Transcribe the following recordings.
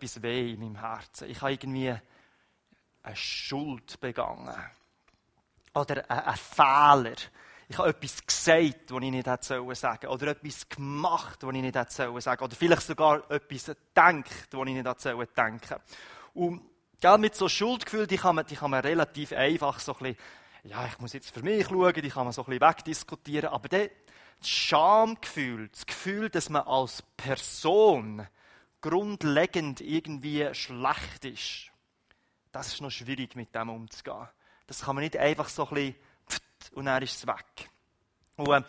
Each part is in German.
etwas weh in meinem Herzen. Ich habe irgendwie eine Schuld begangen. Oder einen Fehler. Ich habe etwas gesagt, was ich nicht hätte sagen sollen. Oder etwas gemacht, was ich nicht hätte sagen sollen. Oder vielleicht sogar etwas gedacht, was ich nicht hätte denken sollen. Und gell, mit so Schuldgefühl, die kann, man, die kann man relativ einfach so ein bisschen, ja, ich muss jetzt für mich schauen, die kann man so ein bisschen wegdiskutieren. Aber das Schamgefühl, das Gefühl, dass man als Person grundlegend irgendwie schlecht ist, das ist noch schwierig, mit dem umzugehen. Das kann man nicht einfach so ein bisschen und dann ist es weg. Und, äh,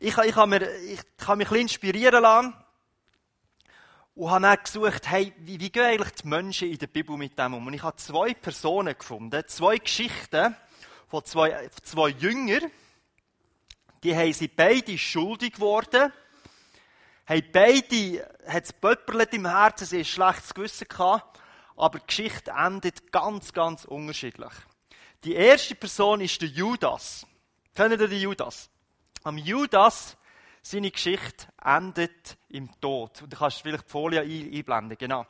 ich, ich, habe mir, ich habe mich ein bisschen inspirieren lassen und habe dann gesucht, hey, wie, wie gehen eigentlich die Menschen in der Bibel mit dem um? Und ich habe zwei Personen gefunden, zwei Geschichten von zwei, zwei Jüngern, die haben sie beide schuldig geworden, haben beide, hat es Pöpperlet im Herzen, sie ein schlechtes Gewissen gehabt, aber die Geschichte endet ganz, ganz unterschiedlich. Die erste Person ist der Judas. Kennt ihr den Judas? Am Judas, seine Geschichte endet im Tod. Und du kannst vielleicht die Folie einblenden, genau.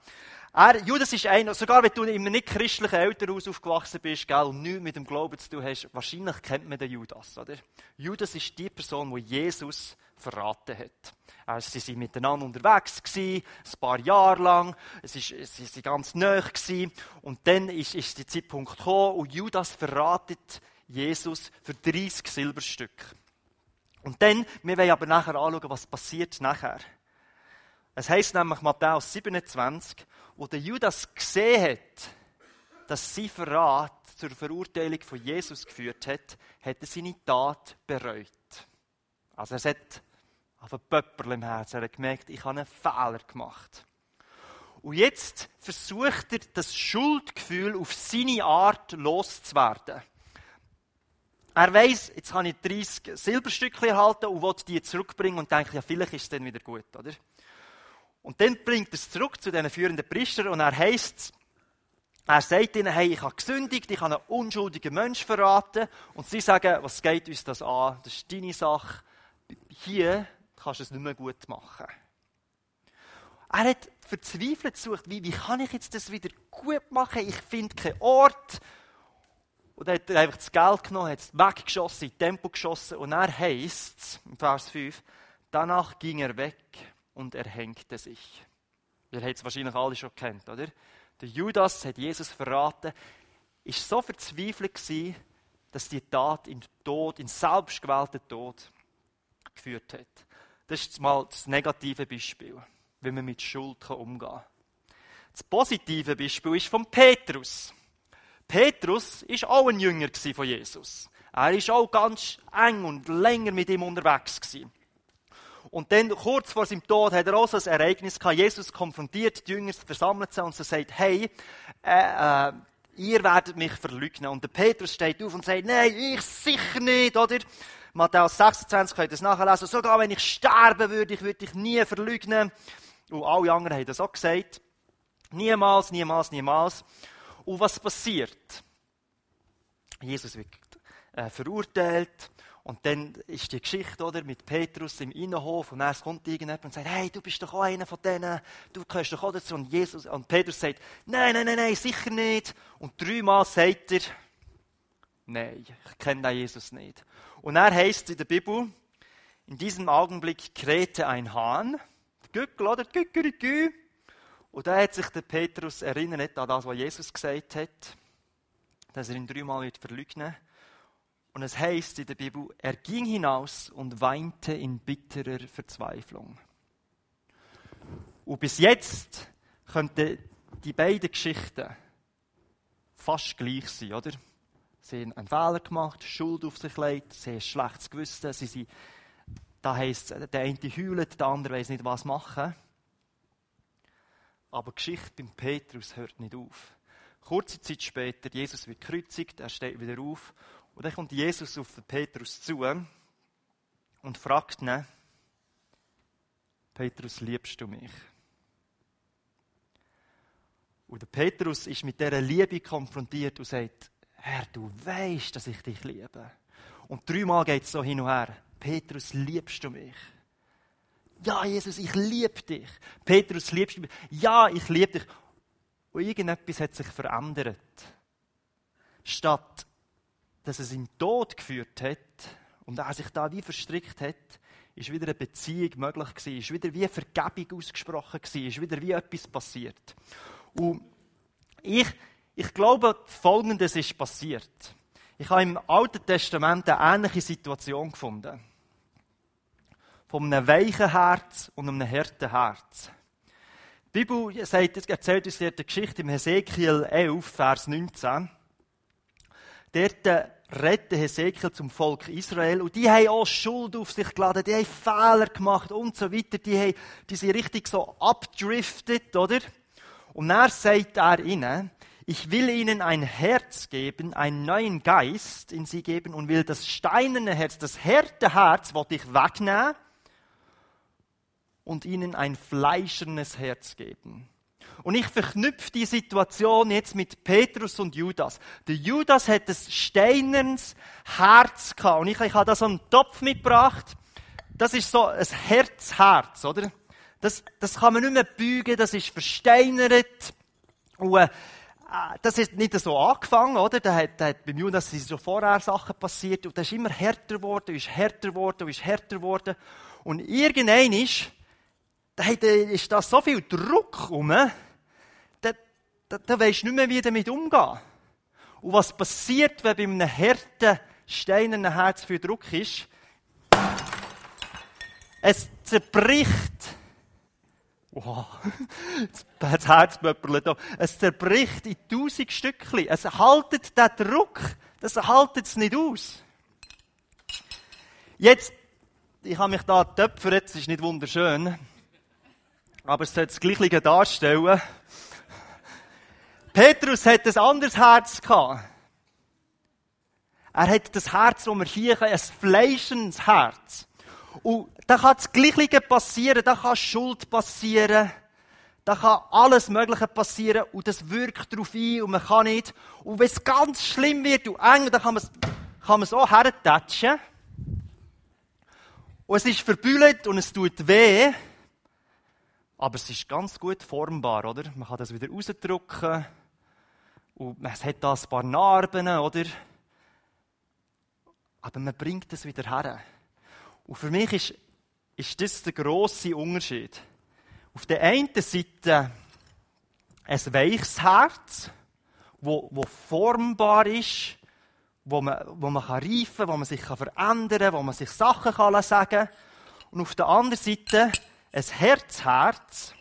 Er, Judas ist einer, sogar wenn du in einem nicht christlichen Elternhaus aufgewachsen bist, gell, nichts mit dem Glauben zu tun hast, wahrscheinlich kennt man den Judas, oder? Judas ist die Person, die Jesus verraten hat. Also, sie sind miteinander unterwegs gewesen, ein paar Jahre lang, es ist, sie sind ganz nah gewesen, und dann ist, ist der Zeitpunkt gekommen, und Judas verratet Jesus für 30 Silberstücke. Und dann, wir wollen aber nachher anschauen, was passiert nachher. Es heißt nämlich Matthäus 27, wo der Judas gesehen hat, dass sein Verrat zur Verurteilung von Jesus geführt hat, hat er seine Tat bereut. Also er hat auf ein Pöpperl im Herzen. Er hat gemerkt, ich habe einen Fehler gemacht. Und jetzt versucht er, das Schuldgefühl auf seine Art loszuwerden. Er weiß, jetzt habe ich 30 Silberstückchen erhalten und will die zurückbringen und denkt, ja, vielleicht ist es dann wieder gut, oder? Und dann bringt er es zurück zu diesen führenden Priestern und er heißt er sagt ihnen, hey, ich habe gesündigt, ich habe einen unschuldigen Mensch verraten. Und sie sagen, was geht uns das an? Das ist deine Sache. Hier kannst du es nicht mehr gut machen. Er hat verzweifelt gesucht, wie, wie kann ich jetzt das wieder gut machen? Ich finde keinen Ort. Und dann hat er einfach das Geld genommen, hat es weggeschossen, in Tempo geschossen. Und er heißt es, im Vers 5, danach ging er weg und erhängte sich. Ihr habt es wahrscheinlich alle schon kennt, oder? Der Judas hat Jesus verraten, ist so verzweifelt gewesen, dass die Tat in Tod, in selbstgewählten Tod geführt hat. Das ist mal das negative Beispiel, wie man mit Schuld umgehen kann. Das positive Beispiel ist von Petrus. Petrus ist auch ein Jünger von Jesus. Er ist auch ganz eng und länger mit ihm unterwegs gewesen. Und dann, kurz vor seinem Tod, hat er auch so ein Ereignis gehabt. Jesus konfrontiert die Jünger, versammelt sie und sie sagt, hey, äh, äh, ihr werdet mich verleugnen. Und der Petrus steht auf und sagt, nein, ich sicher nicht, oder? Matthäus 26 könnt ihr es nachlesen. Sogar wenn ich sterben würde, ich würde dich nie verleugnen. Und alle anderen haben das auch gesagt. Niemals, niemals, niemals. Und was passiert? Jesus wird äh, verurteilt. Und dann ist die Geschichte oder, mit Petrus im Innenhof und dann kommt irgendjemand und sagt, hey, du bist doch auch einer von denen, du gehörst doch auch dazu. Und, Jesus, und Petrus sagt, nein, nein, nein, nein, sicher nicht. Und dreimal sagt er, nein, ich kenne den Jesus nicht. Und er heißt in der Bibel, in diesem Augenblick krähte ein Hahn, Gückel oder Gückerigü. Und da hat sich der Petrus erinnert an das, was Jesus gesagt hat, dass er ihn dreimal wird verleugnen und es heißt in der Bibel, er ging hinaus und weinte in bitterer Verzweiflung. Und bis jetzt könnten die beiden Geschichten fast gleich sein, oder? Sie haben einen Fehler gemacht, Schuld auf sich gelegt, sie haben ein schlechtes Gewissen, sie sind, da heisst der eine heult, der andere weiß nicht, was machen. Aber die Geschichte beim Petrus hört nicht auf. Kurze Zeit später, Jesus wird gekreuzigt, er steht wieder auf und dann kommt Jesus auf den Petrus zu und fragt ihn, Petrus, liebst du mich? Und der Petrus ist mit dieser Liebe konfrontiert und sagt, Herr, du weißt, dass ich dich liebe. Und dreimal geht es so hin und her. Petrus, liebst du mich? Ja, Jesus, ich liebe dich. Petrus, liebst du mich? Ja, ich liebe dich. und irgendetwas hat sich verändert. Statt dass es in Tod geführt hat und er sich da wie verstrickt hat, ist wieder eine Beziehung möglich gewesen, ist wieder wie Vergebung ausgesprochen gewesen, ist wieder wie etwas passiert. Und ich, ich glaube, Folgendes ist passiert. Ich habe im Alten Testament eine ähnliche Situation gefunden. Von einem weichen Herz und einem harten Herz. Die Bibel sagt, erzählt uns die Geschichte im Hesekiel 11, Vers 19. Dort retten Hesekiel zum Volk Israel. Und die haben auch Schuld auf sich geladen, die haben Fehler gemacht und so weiter. Die, haben, die sind richtig so abdriftet, oder? Und dann sagt er ihnen, ich will ihnen ein Herz geben, einen neuen Geist in sie geben und will das steinerne Herz, das harte Herz, wollte ich wegnehmen und ihnen ein fleischernes Herz geben. Und ich verknüpfe die Situation jetzt mit Petrus und Judas. Der Judas hat ein steinernes Herz gehabt. Und ich, ich habe so einen Topf mitgebracht. Das ist so ein Herzherz, oder? Das, das kann man nicht mehr bügen, das ist versteinert. Und, äh, das ist nicht so angefangen, oder? Da hat, da hat beim Judas sind schon vorher Sachen passiert und das ist immer härter geworden, ist härter geworden, ist härter geworden. Und irgendein ist, da ist da so viel Druck rum, da, da, da weisst du nicht mehr, wie damit umgehen. Und was passiert, wenn bei einem harten, steinernen Herz viel Druck ist? Es zerbricht. Wow, das Herz da. Es zerbricht in tausend Stückchen. Es haltet den Druck. Das haltet es nicht aus. Jetzt, ich habe mich da töpfert, es ist nicht wunderschön aber es soll das Gleiche darstellen. Petrus hat ein anderes Herz gehabt. Er hat das Herz, das wir hier haben, ein fleischendes Herz. Und da kann das Gleiche passieren, da kann Schuld passieren, da kann alles Mögliche passieren und das wirkt darauf ein und man kann nicht. Und wenn es ganz schlimm wird und eng, dann kann man es, kann man es auch hertatschen. Und es ist verbüllt und es tut weh. Aber es ist ganz gut formbar, oder? Man kann das wieder rausdrücken. Und es hat da ein paar Narben, oder? Aber man bringt es wieder her. Und für mich ist, ist das der grosse Unterschied. Auf der einen Seite ein weiches Herz, wo, wo formbar ist, wo man, wo man kann reifen kann, wo man sich kann verändern kann, wo man sich Sachen kann sagen kann. Und auf der anderen Seite ein Herzherz,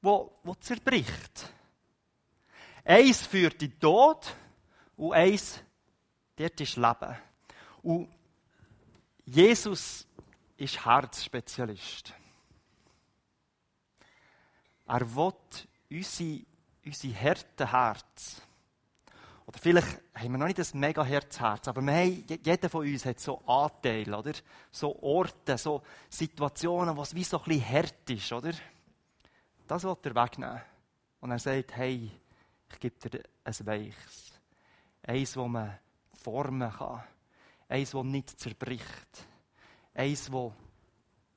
wo, wo zerbricht. Eins führt in den Tod und eins, dort ist Leben. Und Jesus ist Herzspezialist. Er will unsere, unsere harten Herz oder vielleicht haben wir noch nicht ein mega Herzherz, aber wir haben, jeder von uns hat so Anteile, oder? So Orte, so Situationen, wo es wie so ein bisschen hart ist, oder? Das will er wegnehmen. Und er sagt, hey, ich gebe dir ein Weiches. Eins, das man formen kann. Eins, das nicht zerbricht. Eins, wo,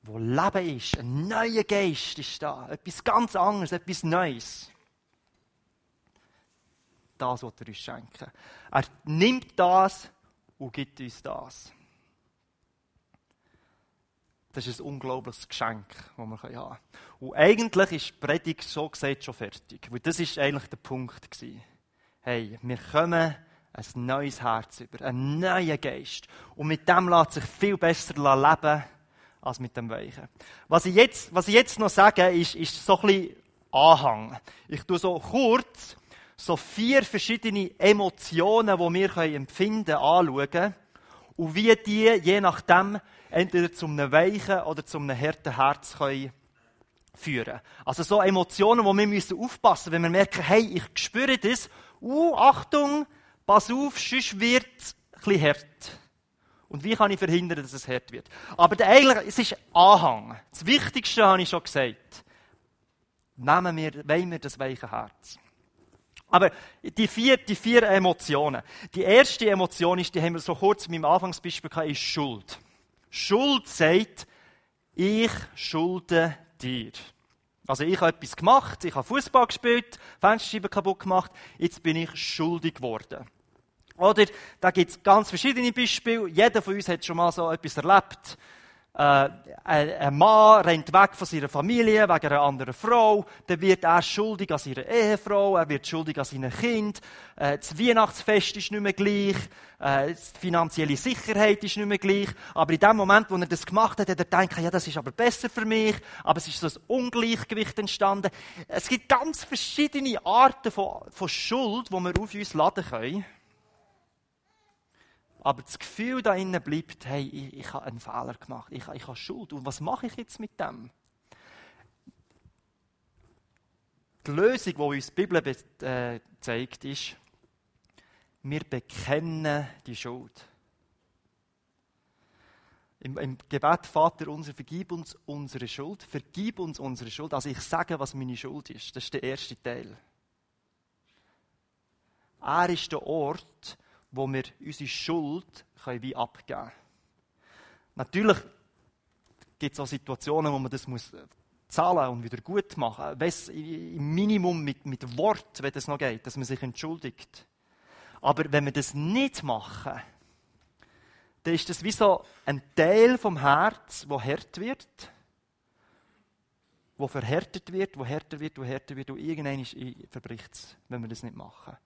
wo Leben ist. Ein neuer Geist ist da. Etwas ganz anderes, etwas Neues das was er uns schenken. Er nimmt das und gibt uns das. Das ist ein unglaubliches Geschenk, das wir haben können. Und eigentlich ist die Predigt so gesagt schon fertig. Weil das ist eigentlich der Punkt. Hey, wir kommen ein neues Herz über, einen neuen Geist. Und mit dem lässt sich viel besser leben als mit dem Weichen. Was ich jetzt, was ich jetzt noch sage, ist, ist so ein bisschen Anhang. Ich tue so kurz so vier verschiedene Emotionen, die wir empfinden können, anschauen und wie die je nachdem entweder zum einem weichen oder zum einem harten Herz können führen. Also so Emotionen, wo wir müssen aufpassen, wenn wir merken, hey, ich spüre das, uh, Achtung, pass auf, sonst wird es bisschen hart. Und wie kann ich verhindern, dass es hart wird? Aber der eigentlich, es ist Anhang. Das Wichtigste habe ich schon gesagt. Nehmen wir, wollen wir das weiche Herz. Aber die vier, die vier Emotionen. Die erste Emotion ist, die haben wir so kurz in meinem Anfangsbeispiel gehabt, ist Schuld. Schuld sagt, ich schulde dir. Also ich habe etwas gemacht, ich habe Fußball gespielt, Fensterscheiben kaputt gemacht, jetzt bin ich schuldig geworden. Oder da gibt es ganz verschiedene Beispiele. Jeder von uns hat schon mal so etwas erlebt. Äh, ein Mann rennt weg von seiner Familie wegen einer anderen Frau, dann wird er schuldig an seiner Ehefrau, er wird schuldig an seinem Kind, äh, das Weihnachtsfest ist nicht mehr gleich, äh, die finanzielle Sicherheit ist nicht mehr gleich, aber in dem Moment, wo er das gemacht hat, hat er gedacht, ja, das ist aber besser für mich, aber es ist so ein Ungleichgewicht entstanden. Es gibt ganz verschiedene Arten von, von Schuld, die wir auf uns laden können. Aber das Gefühl da innen bleibt, hey, ich, ich habe einen Fehler gemacht, ich, ich habe Schuld. Und was mache ich jetzt mit dem? Die Lösung, die uns die Bibel äh, zeigt, ist, wir bekennen die Schuld. Im, Im, Gebet, Vater unser, vergib uns unsere Schuld. Vergib uns unsere Schuld. Also ich sage, was meine Schuld ist. Das ist der erste Teil. Er ist der Ort, wo wir unsere Schuld können wie abgeben können. Natürlich gibt es auch Situationen, wo man das muss zahlen und wieder gut machen muss. Im Minimum mit, mit Wort, wenn das noch geht, dass man sich entschuldigt. Aber wenn wir das nicht machen, dann ist das wie so ein Teil vom Herz, wo hart wird, wo verhärtet wird, wo härter wird, wo härter wird, und irgendwann verbricht es, wenn wir das nicht machen.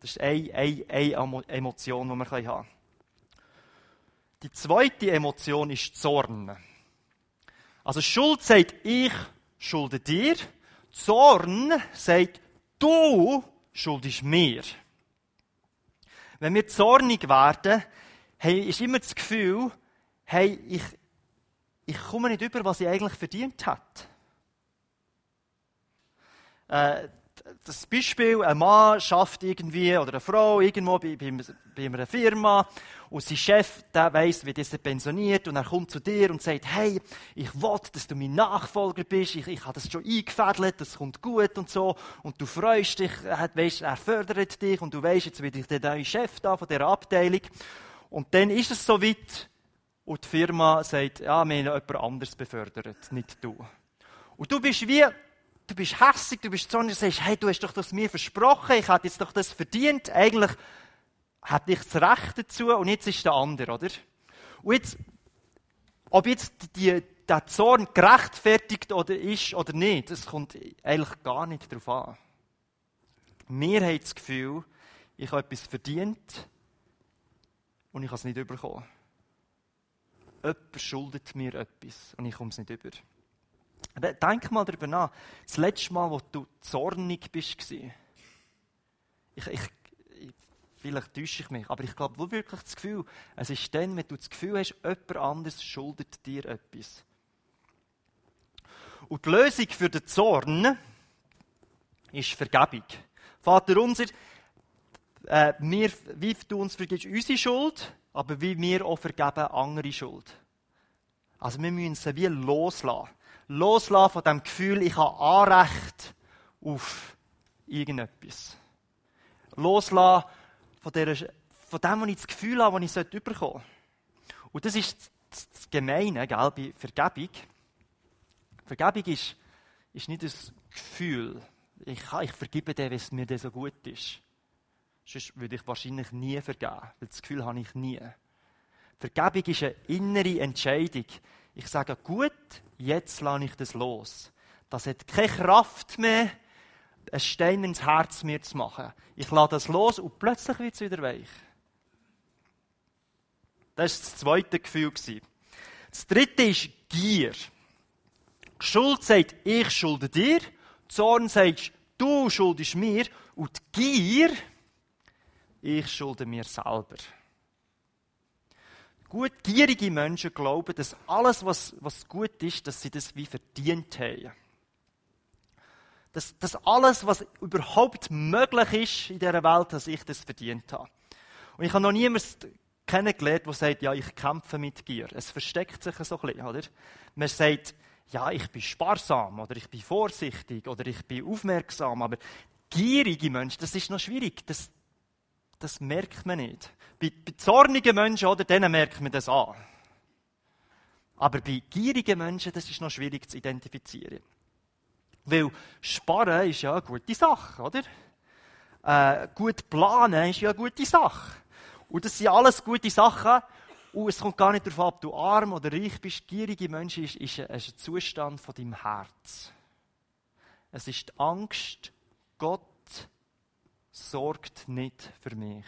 Das ist eine, eine, eine Emotion, die wir haben können. Die zweite Emotion ist Zorn. Also Schuld sagt, ich schulde dir. Zorn sagt, du schuldest mir. Wenn wir zornig werden, hey, ist immer das Gefühl, hey, ich, ich komme nicht über, was ich eigentlich verdient habe. Äh, das Beispiel, ein Mann schafft irgendwie, oder eine Frau irgendwo bei, bei, bei einer Firma und sein Chef, der weiss, wie dieser pensioniert und er kommt zu dir und sagt, hey, ich will, dass du mein Nachfolger bist, ich, ich habe das schon eingefädelt, das kommt gut und so und du freust dich, er, weißt, er fördert dich und du weißt, jetzt bin ich der neue Chef da von dieser Abteilung und dann ist es soweit und die Firma sagt, ja, wir haben jemand anderes befördert, nicht du. Und du bist wie du bist hässig, du bist zornig, du sagst, hey, du hast doch das mir versprochen, ich hätte jetzt doch das verdient, eigentlich hätte ich das Recht dazu und jetzt ist der andere, oder? Und jetzt, ob jetzt die, der Zorn gerechtfertigt oder ist oder nicht, das kommt eigentlich gar nicht darauf an. Wir haben das Gefühl, ich habe etwas verdient und ich habe es nicht bekommen. Jemand schuldet mir etwas und ich komme es nicht über. Denk mal darüber nach. Das letzte Mal, wo du zornig bist, ich, ich, vielleicht täusche ich mich, aber ich glaube wirklich das Gefühl, es ist dann, wenn du das Gefühl hast, jemand anderes schuldet dir etwas. Und die Lösung für den Zorn ist Vergebung. Vater unser, äh, wir, wie du uns vergibst, unsere Schuld, aber wie wir auch vergeben andere Schuld. Also wir müssen sie wie loslassen loslassen von dem Gefühl, ich habe Anrecht auf irgendetwas. Loslassen von, der, von dem, was ich das Gefühl habe, was ich bekommen sollte. Und das ist das Gemeine, gell, bei Vergebung. Vergebung ist, ist nicht das Gefühl, ich, ich vergebe dir, wenn es mir so gut ist. Sonst würde ich wahrscheinlich nie vergeben, weil das Gefühl habe ich nie. Vergebung ist eine innere Entscheidung. Ich sage, gut, jetzt lasse ich das los. Das hat keine Kraft mehr, einen Stein ins Herz mir zu machen. Ich lasse das los und plötzlich wird es wieder weich. Das war das zweite Gefühl. Das dritte ist Gier. Schuld sagt, ich schulde dir. Zorn sagt, du schuldest mir. Und Gier, ich schulde mir selber. Gut gierige Menschen glauben, dass alles, was, was gut ist, dass sie das wie verdient haben. Dass, dass alles, was überhaupt möglich ist in dieser Welt, dass ich das verdient habe. Und ich habe noch niemanden kennengelernt, der sagt, ja, ich kämpfe mit Gier. Es versteckt sich so ein bisschen, oder? Man sagt, ja, ich bin sparsam, oder ich bin vorsichtig, oder ich bin aufmerksam, aber gierige Menschen, das ist noch schwierig. Das, das merkt man nicht. Bei, bei zornigen Menschen, oder, denen merkt man das an. Aber bei gierigen Menschen, das ist noch schwierig zu identifizieren. Weil Sparen ist ja eine gute Sache, oder? Äh, gut planen ist ja eine gute Sache. Und das sind alles gute Sachen. Und es kommt gar nicht darauf ab, ob du arm oder reich bist. Gierige Menschen ist, ist, ein, ist ein Zustand von deinem Herz. Es ist die Angst, Gott sorgt nicht für mich.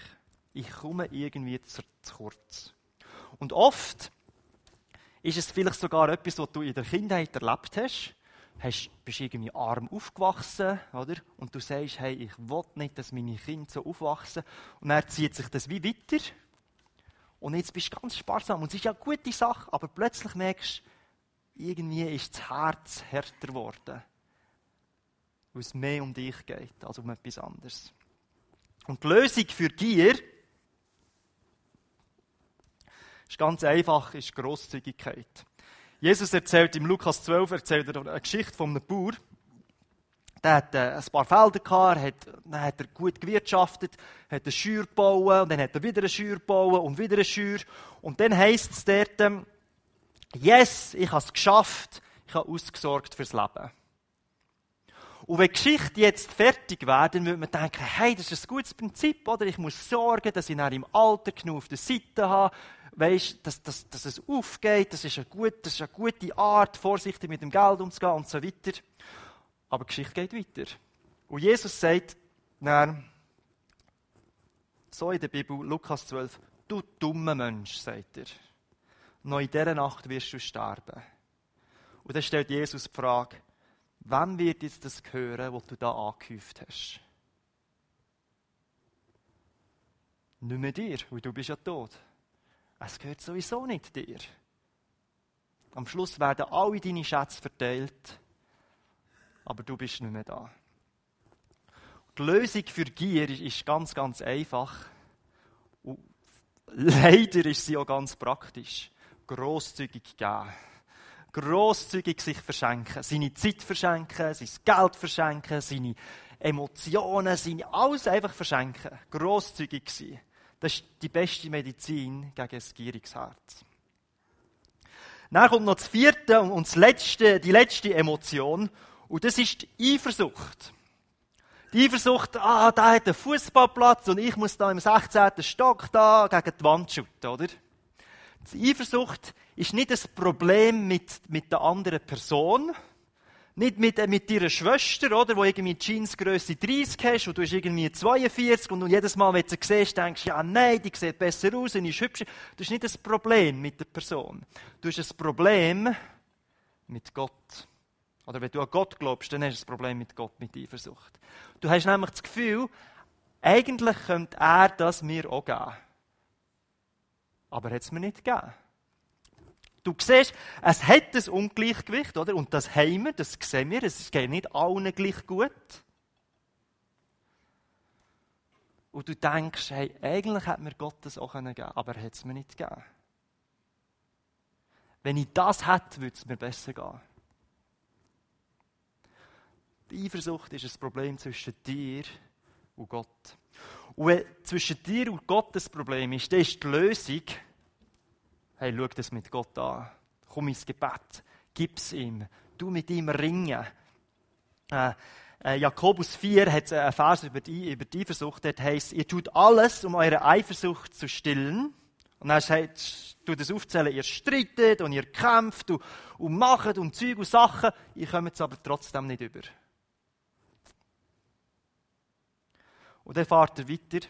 Ich komme irgendwie zu, kurz. Und oft ist es vielleicht sogar etwas, was du in der Kindheit erlebt hast. hast bist irgendwie arm aufgewachsen, oder? Und du sagst, hey, ich will nicht, dass meine Kinder so aufwachsen. Und dann zieht sich das wie weiter. Und jetzt bist du ganz sparsam. Und es ist ja eine gute Sache, aber plötzlich merkst du, irgendwie ist das Herz härter geworden. Weil es mehr um dich geht, als um etwas anderes. Und die Lösung für Gier ist ganz einfach, ist Grosszügigkeit. Jesus erzählt im Lukas 12 erzählt er eine Geschichte von einem Bauer. Der hat äh, ein paar Felder gehabt, hat, dann hat er gut gewirtschaftet, hat eine Schür gebaut, und dann hat er wieder eine Schür gebaut und wieder eine Schür. Und dann heisst es dort, ähm, yes, ich habe es geschafft, ich habe ausgesorgt fürs Leben. Und wenn Geschichte jetzt fertig wäre, dann würde man denken, hey, das ist ein gutes Prinzip, oder? Ich muss sorgen, dass ich nach im Alter genug auf der Seite habe, weißt, dass, dass, dass es aufgeht, das ist, eine gute, das ist eine gute Art, vorsichtig mit dem Geld umzugehen und so weiter. Aber die Geschichte geht weiter. Und Jesus sagt, dann, so in der Bibel, Lukas 12, du dummer Mensch, sagt er. Noch in dieser Nacht wirst du sterben. Und dann stellt Jesus die Frage, wann wird jetzt das gehören, was du da angehäuft hast? Nicht mehr dir, weil du bist ja tot. Es gehört sowieso nicht dir. Am Schluss werden alle deine Schätze verteilt, aber du bist nicht mehr da. Die Lösung für Gier ist ganz, ganz einfach. Und leider ist sie auch ganz praktisch. Grosszügig geben. Grosszügig sich verschenken. Seine Zeit verschenken, sein Geld verschenken, seine Emotionen, seine alles einfach verschenken. Grosszügig sein. Das ist die beste Medizin gegen ein gieriges Herz. Dann kommt noch das vierte und das letzte, die letzte Emotion. Und das ist die Eifersucht. Die Eifersucht, ah, da hat einen Fußballplatz und ich muss da im 16. Stock da gegen die Wand schütten, oder? Die Eifersucht ist nicht das Problem mit, mit der anderen Person, nicht mit, äh, mit deiner Schwester, oder, wo irgendwie Jeansgröße 30 hast und du hast irgendwie 42 und du jedes Mal, wenn du sie siehst, denkst, ja, nein, die sieht besser aus, sie ist hübscher. Das ist nicht das Problem mit der Person. Du hast ein Problem mit Gott. Oder wenn du an Gott glaubst, dann hast du ein Problem mit Gott, mit Eifersucht. Du hast nämlich das Gefühl, eigentlich könnte er das mir auch geben. Aber er hat es mir nicht gegeben. Du siehst, es hat ein Ungleichgewicht, oder? Und das haben wir, das sehen wir, es geht nicht allen gleich gut. Und du denkst, hey, eigentlich hätte mir Gott das auch geben können, aber er hat es mir nicht gegeben. Wenn ich das hätte, würde es mir besser gehen. Die Eifersucht ist ein Problem zwischen dir und Gott. Und wenn zwischen dir und Gott das Problem ist, dann ist die Lösung, hey, schau das mit Gott an. Komm ins Gebet, gib es ihm. Du mit ihm ringen. Äh, äh, Jakobus 4 hat einen Vers über die, über die Eifersucht, dort heisst, ihr tut alles, um eure Eifersucht zu stillen. Und dann sagt, du das aufzählen, ihr streitet und ihr kämpft und, und macht und Zeug und Sachen, ihr kommt es aber trotzdem nicht über. Und dann fahrt er weiter.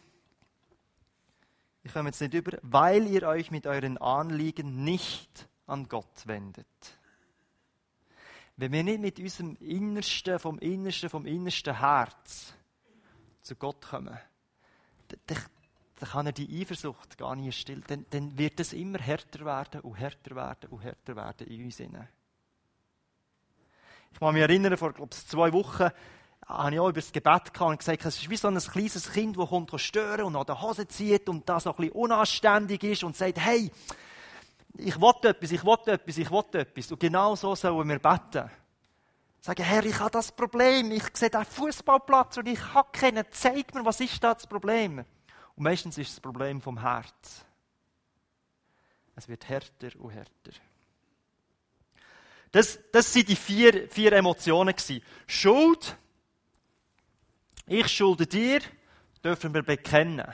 Ich komme jetzt nicht über, weil ihr euch mit euren Anliegen nicht an Gott wendet. Wenn wir nicht mit unserem Innersten, vom Innersten, vom innersten Herz zu Gott kommen, dann, dann kann er die Eifersucht gar nicht stillen. Dann, dann wird es immer härter werden und härter werden und härter werden in uns. Ich kann mich erinnern, vor glaube ich, zwei Wochen habe ich auch über das Gebet gehabt und gesagt, es ist wie so ein kleines Kind, das kommt stören und an der Hose zieht und das noch ein bisschen unanständig ist und sagt, hey, ich will etwas, ich will etwas, ich will etwas. Und genau so sollen wir beten. Sagen, Herr, ich habe das Problem, ich sehe den Fußballplatz und ich habe keinen, zeig mir, was ist da das Problem? Und meistens ist das Problem vom Herz. Es wird härter und härter. Das, das sind die vier, vier Emotionen gewesen. Schuld, ich schulde dir, dürfen wir bekennen.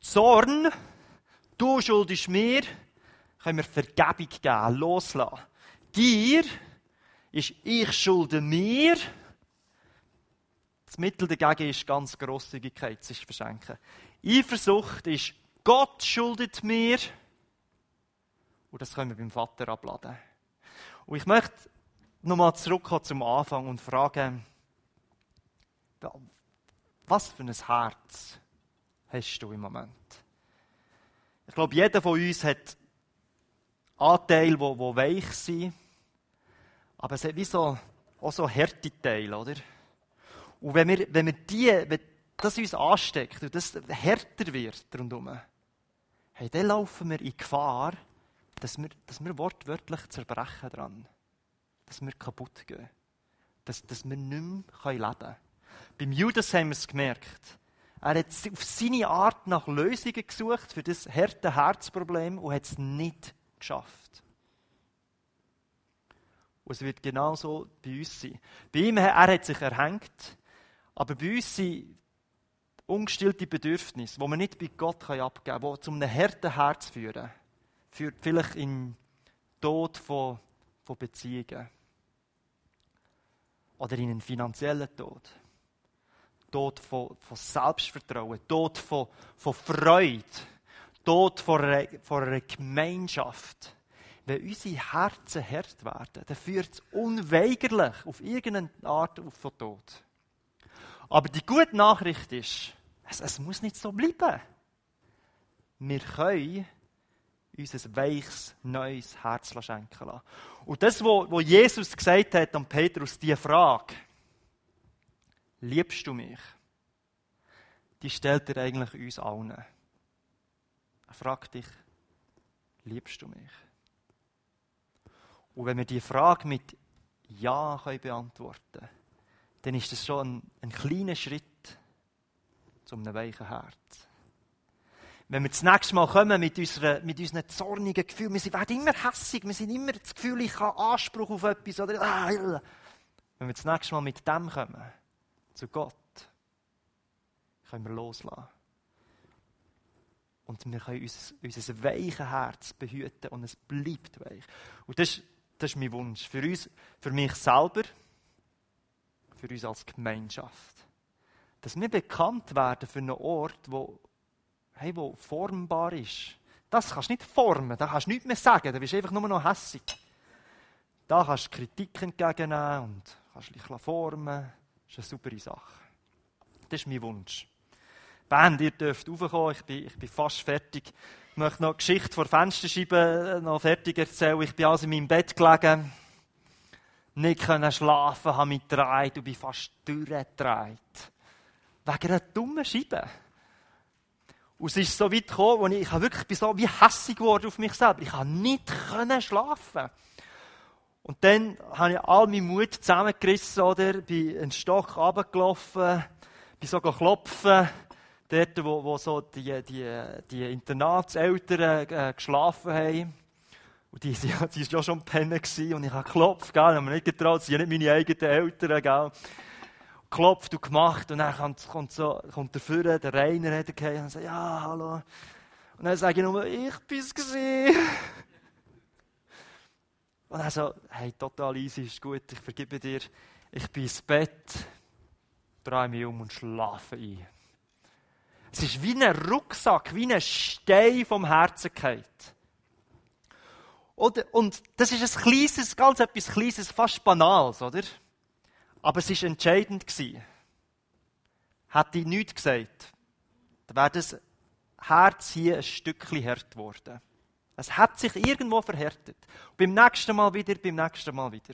Zorn, du schuldest mir, können wir Vergebung geben, loslassen. Gier ist, ich schulde mir. Das Mittel dagegen ist ganz Grosszügigkeit, sich verschenken. Eifersucht ist, Gott schuldet mir. Und das können wir beim Vater abladen. Und ich möchte nochmal zurückkommen zum Anfang und fragen, was für ein Herz hast du im Moment? Ich glaube, jeder von uns hat Anteile, die, die weich sind, aber es hat wie so, auch so harte Teile, oder? Und wenn wir, wenn wir die, wenn das uns ansteckt und das härter wird rundherum, hey, dann laufen wir in Gefahr, dass wir, dass wir wortwörtlich zerbrechen dran. Dass wir kaputt gehen. Dass, dass wir nicht mehr leben können. Beim Judas haben wir es gemerkt. Er hat auf seine Art nach Lösungen gesucht für das harte Herzproblem und hat es nicht geschafft. Und es wird genauso bei uns sein. Bei ihm, er hat sich erhängt, aber bei uns sind ungestillte Bedürfnisse, die man nicht bei Gott abgeben kann, die zu einem harten Herz führen. Führt vielleicht in Tod von, von Beziehungen. Oder in einen finanziellen Tod. Tod von, von Selbstvertrauen, Tod von, von Freude, Tod von einer, von einer Gemeinschaft. Wenn unsere Herzen hart werden, dann führt es unweigerlich auf irgendeine Art von Tod. Aber die gute Nachricht ist, es, es muss nicht so bleiben. Wir können uns ein weiches, neues Herz schenken lassen. Und das, was Jesus gesagt hat an Petrus, die Frage, liebst du mich? Die stellt er eigentlich uns allen. Er fragt dich, liebst du mich? Und wenn wir die Frage mit Ja können beantworten dann ist das schon ein, ein kleiner Schritt zu einem weichen Herz. Wenn wir das nächste Mal kommen mit, unserer, mit unseren zornigen Gefühlen, wir werden immer hässig, wir sind immer das Gefühl, ich habe Anspruch auf etwas. Oder, ah, wenn wir das nächste Mal mit dem kommen, zu Gott, können wir loslassen. Und wir können unser, unser weiches Herz behüten und es bleibt weich. Und das, das ist mein Wunsch. Für uns, für mich selber, für uns als Gemeinschaft. Dass wir bekannt werden für einen Ort, wo, hey, wo formbar ist. Das kannst du nicht formen, da kannst du nichts mehr sagen, da bist du einfach nur noch hässig. Da kannst du Kritik entgegennehmen und kannst dich formen. Das ist eine super Sache. Das ist mein Wunsch. Band, ihr dürft raufkommen, ich bin, ich bin fast fertig. Ich möchte noch eine Geschichte vor Fensterscheiben äh, noch fertig erzählen. Ich bin also in meinem Bett gelegen, nicht können schlafen, habe mich gedreht und bin fast durchgedreht. Wegen einer dummen Scheibe. Und es ist so weit gekommen, wo ich, ich wirklich bin so wie hässig geworden auf mich selber. Ich konnte nicht können schlafen. Und dann habe ich all meinen Mut zusammengerissen, oder? Bin einen Stock runtergelaufen, bin so klopfen, dort, wo, wo so die, die, die Internatseltern äh, geschlafen haben. Und die, die, die ja schon pennen und ich habe geklopft, gell, habe mir nicht getraut, sie sind nicht meine eigenen Eltern, gell. Klopft und gemacht und dann kommt, kommt, so, kommt der Führer, der Rainer, hat er und sagt, ja, hallo. Und dann sage ich nur, ich bin's gewesen. Und er so, hey, total easy, ist gut, ich vergebe dir. Ich bin ins Bett, drehe mich um und schlafe ein. Es ist wie ein Rucksack, wie ein Stein vom Herzen gefallen. Und das ist ein kleines, ganz etwas Kleines, fast Banales, oder? Aber es war entscheidend. Hätte ich nichts gesagt, dann wäre das Herz hier ein Stückchen hart geworden. Es hat sich irgendwo verhärtet. Beim nächsten Mal wieder, beim nächsten Mal wieder.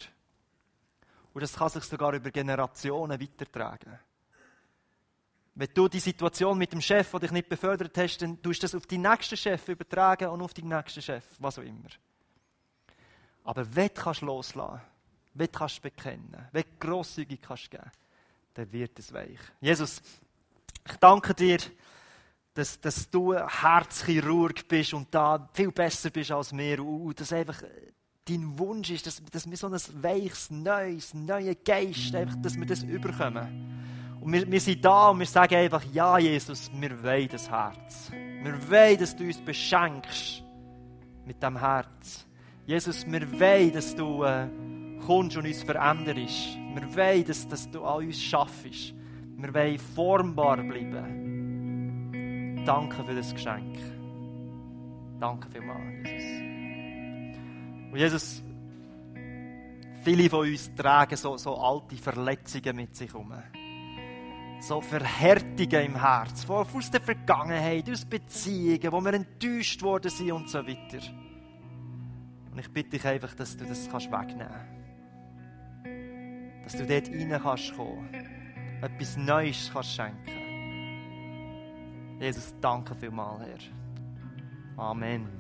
Und das kann sich sogar über Generationen weitertragen. Wenn du die Situation mit dem Chef, der dich nicht befördert hast, dann tust du das auf die nächsten Chef übertragen und auf den nächsten Chef, was auch immer. Aber wenn du kannst loslassen wenn du kannst bekennen wenn du grosszügig kannst geben, dann wird es weich. Jesus, ich danke dir, dass, dass du Herzchirurg bist und da viel besser bist als wir und dass einfach dein Wunsch ist, dass, dass wir so ein weiches, neues, neues Geist, einfach, dass wir das überkommen. Und wir, wir sind da und wir sagen einfach, ja, Jesus, wir wollen das Herz. Wir wollen, dass du uns beschenkst mit dem Herz. Jesus, wir wollen, dass du äh, kommst und uns veränderst. Wir wollen, dass, dass du an uns schaffst. Wir wollen formbar bleiben. Danke für das Geschenk. Danke vielmals, Jesus. Und Jesus, viele von uns tragen so, so alte Verletzungen mit sich herum. So Verhärtungen im Herz, aus der Vergangenheit, aus Beziehungen, wo wir enttäuscht worden sind und so weiter. Und ich bitte dich einfach, dass du das kannst wegnehmen kannst. Dass du dort rein kannst kommen. Etwas Neues kannst schenken. Jesus, danke vielmals, Herr. Amen.